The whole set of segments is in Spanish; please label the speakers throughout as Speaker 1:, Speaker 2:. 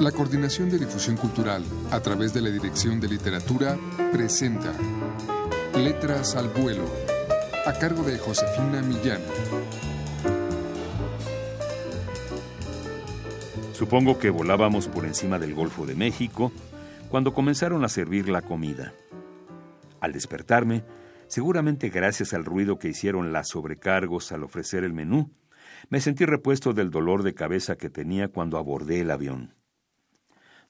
Speaker 1: La Coordinación de Difusión Cultural, a través de la Dirección de Literatura, presenta Letras al Vuelo, a cargo de Josefina Millán.
Speaker 2: Supongo que volábamos por encima del Golfo de México cuando comenzaron a servir la comida. Al despertarme, seguramente gracias al ruido que hicieron las sobrecargos al ofrecer el menú, me sentí repuesto del dolor de cabeza que tenía cuando abordé el avión.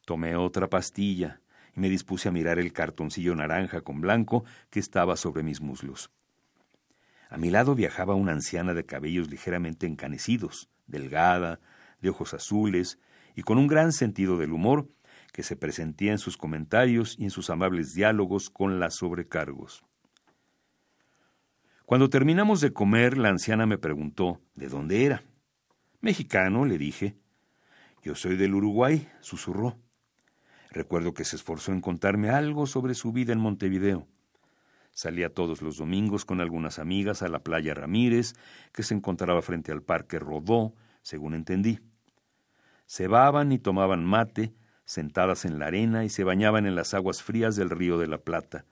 Speaker 2: Tomé otra pastilla y me dispuse a mirar el cartoncillo naranja con blanco que estaba sobre mis muslos. A mi lado viajaba una anciana de cabellos ligeramente encanecidos, delgada, de ojos azules y con un gran sentido del humor que se presentía en sus comentarios y en sus amables diálogos con las sobrecargos. Cuando terminamos de comer, la anciana me preguntó de dónde era. Mexicano, le dije. Yo soy del Uruguay, susurró. Recuerdo que se esforzó en contarme algo sobre su vida en Montevideo. Salía todos los domingos con algunas amigas a la playa Ramírez, que se encontraba frente al parque Rodó, según entendí. Cebaban y tomaban mate, sentadas en la arena y se bañaban en las aguas frías del río de la Plata.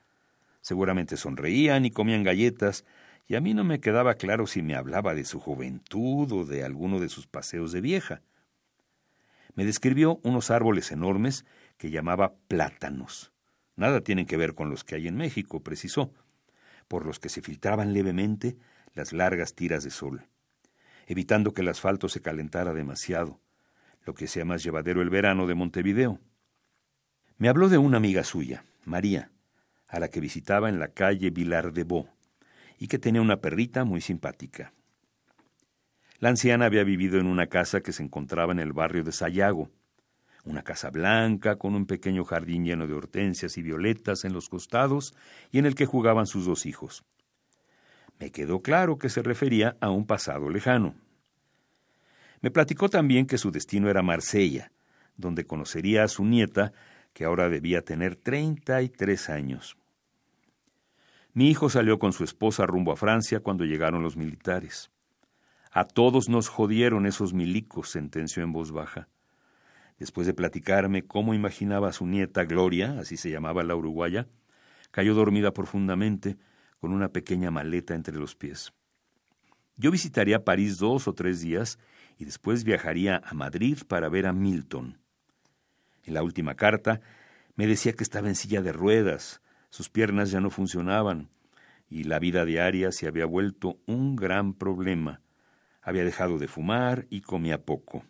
Speaker 2: Seguramente sonreían y comían galletas, y a mí no me quedaba claro si me hablaba de su juventud o de alguno de sus paseos de vieja. Me describió unos árboles enormes que llamaba plátanos. Nada tienen que ver con los que hay en México, precisó, por los que se filtraban levemente las largas tiras de sol, evitando que el asfalto se calentara demasiado, lo que sea más llevadero el verano de Montevideo. Me habló de una amiga suya, María, a la que visitaba en la calle Vilar de Bo, y que tenía una perrita muy simpática. La anciana había vivido en una casa que se encontraba en el barrio de Sayago, una casa blanca con un pequeño jardín lleno de hortensias y violetas en los costados y en el que jugaban sus dos hijos. Me quedó claro que se refería a un pasado lejano. Me platicó también que su destino era Marsella, donde conocería a su nieta, que ahora debía tener treinta y tres años. Mi hijo salió con su esposa rumbo a Francia cuando llegaron los militares. A todos nos jodieron esos milicos, sentenció en voz baja después de platicarme cómo imaginaba a su nieta Gloria, así se llamaba la uruguaya, cayó dormida profundamente con una pequeña maleta entre los pies. Yo visitaría París dos o tres días y después viajaría a Madrid para ver a Milton. En la última carta me decía que estaba en silla de ruedas, sus piernas ya no funcionaban y la vida diaria se había vuelto un gran problema. Había dejado de fumar y comía poco.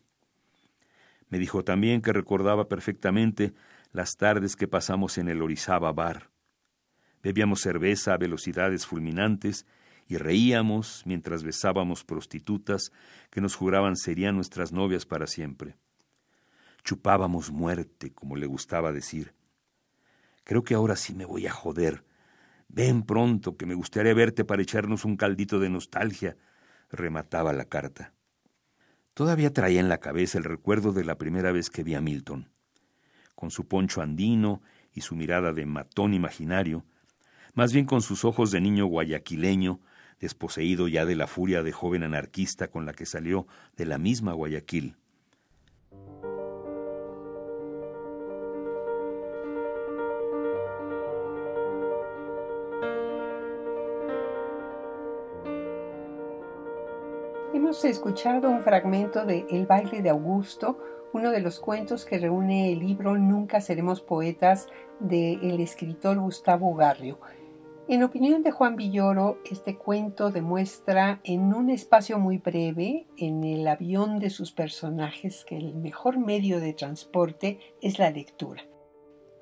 Speaker 2: Me dijo también que recordaba perfectamente las tardes que pasamos en el Orizaba Bar. Bebíamos cerveza a velocidades fulminantes y reíamos mientras besábamos prostitutas que nos juraban serían nuestras novias para siempre. Chupábamos muerte, como le gustaba decir. Creo que ahora sí me voy a joder. Ven pronto, que me gustaría verte para echarnos un caldito de nostalgia, remataba la carta. Todavía traía en la cabeza el recuerdo de la primera vez que vi a Milton. Con su poncho andino y su mirada de matón imaginario, más bien con sus ojos de niño guayaquileño, desposeído ya de la furia de joven anarquista con la que salió de la misma Guayaquil.
Speaker 3: Hemos escuchado un fragmento de El baile de Augusto, uno de los cuentos que reúne el libro Nunca seremos poetas del escritor Gustavo Garrio. En opinión de Juan Villoro, este cuento demuestra en un espacio muy breve, en el avión de sus personajes, que el mejor medio de transporte es la lectura.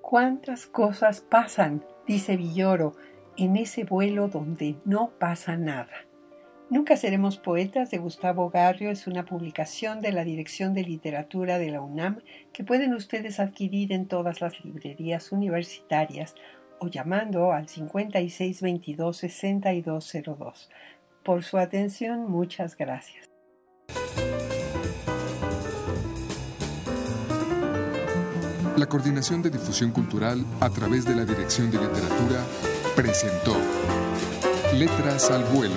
Speaker 3: ¿Cuántas cosas pasan, dice Villoro, en ese vuelo donde no pasa nada? Nunca seremos poetas de Gustavo Garrio es una publicación de la Dirección de Literatura de la UNAM que pueden ustedes adquirir en todas las librerías universitarias o llamando al 5622-6202. Por su atención, muchas gracias.
Speaker 1: La Coordinación de Difusión Cultural a través de la Dirección de Literatura presentó Letras al Vuelo